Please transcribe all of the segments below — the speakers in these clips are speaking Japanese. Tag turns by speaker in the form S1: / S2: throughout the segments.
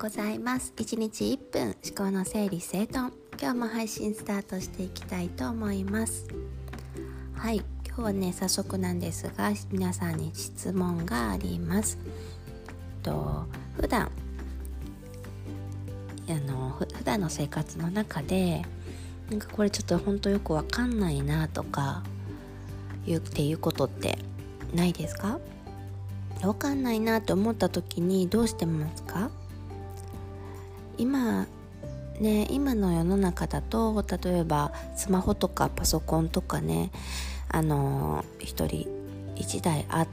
S1: ございます。1日1分思考の整理整頓。今日も配信スタートしていきたいと思います。はい。今日はね早速なんですが皆さんに質問があります。と普段あの普段の生活の中でなんかこれちょっと本当よくわかんないなとか言っていうことってないですか？わかんないなって思った時にどうしてますか？今ね今の世の中だと例えばスマホとかパソコンとかねあの一人一台あ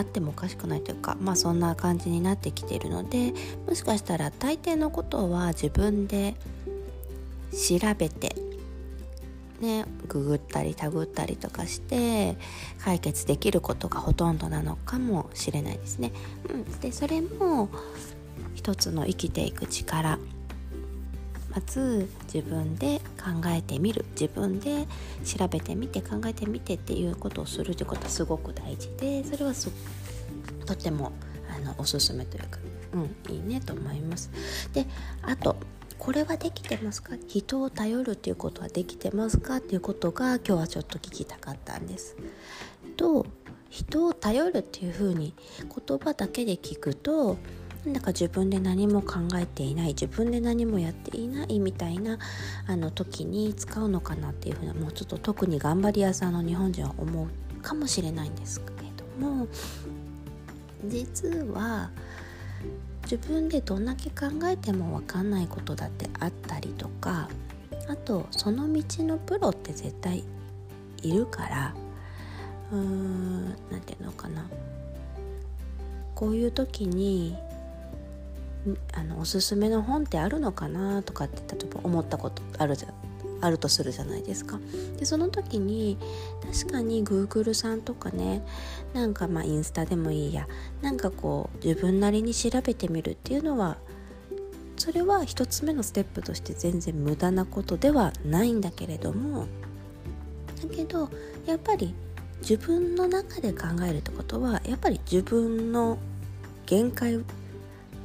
S1: ってもおかしくないというかまあそんな感じになってきているのでもしかしたら大抵のことは自分で調べてねググったりタグったりとかして解決できることがほとんどなのかもしれないですね。うん、でそれも一つの生きていく力まず自分で考えてみる自分で調べてみて考えてみてっていうことをするってことはすごく大事でそれはとってもあのおすすめというか、うん、いいねと思います。であとこれはできてますか？人を頼るっていうことはできてますか？っていうことが今日はちょっと聞きたかったんです。と人を頼るっていうふうに言葉だけで聞くとなんだか自分で何も考えていない自分で何もやっていないみたいなあの時に使うのかなっていうふうなもうちょっと特に頑張り屋さんの日本人は思うかもしれないんですけれども実は自分でどんだけ考えても分かんないことだってあったりとかあとその道のプロって絶対いるからうーん何て言うのかな。こういう時にあのおすすめの本ってあるのかなとかって例えば思ったことあるじゃあるとするじゃないですか。でその時に確かに Google さんとかねなんかまあインスタでもいいやなんかこう自分なりに調べてみるっていうのはそれは一つ目のステップとして全然無駄なことではないんだけれどもだけどやっぱり自分の中で考えるってことはやっぱり自分の限界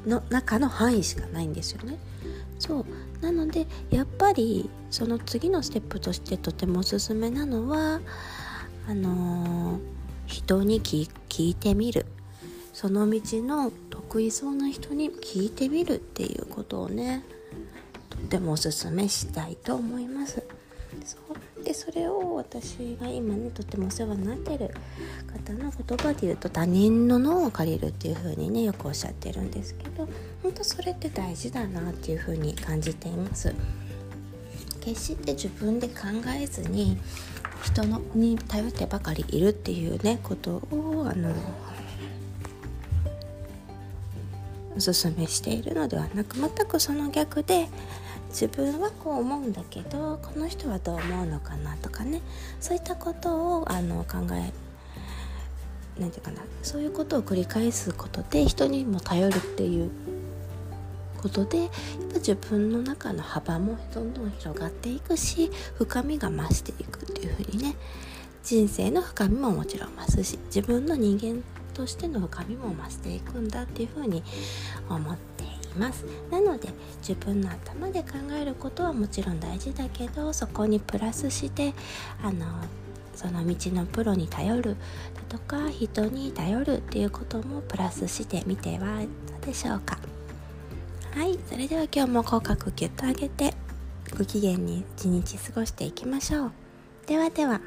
S1: の中の範囲しかないんですよね。そうなのでやっぱりその次のステップとしてとてもおすすめなのはあのー、人に聞いてみるその道の得意そうな人に聞いてみるっていうことをねとてもおすすめしたいと思います。それを私が今ねとってもお世話になってる方の言葉で言うと他人の脳を借りるっていう風にねよくおっしゃってるんですけど本当それって大事だなっていう風に感じています。決して自分で考えずに人のに頼ってばかりいるっていうねことをあのおすすめしているのではなく全くその逆で自分はこう思うんだけどこの人はどう思うのかなとかね。そういったことをあの考えなんていうかな。そういうことを繰り返すことで人にも頼るっていうことでやっぱ自分の中の幅もどんどん広がっていくし深みが増していくっていう風にね。人生の深みももちろん増すし自分の人間としての深みも増していくんだっていう風に思ってます。なので自分の頭で考えることはもちろん大事だけどそこにプラスしてあのその道のプロに頼るだとか人に頼るっていうこともプラスしてみてはどうでしょうか。はいそれでは今日も口角ギュッと上げてご機嫌に一日過ごしていきましょう。ではでは。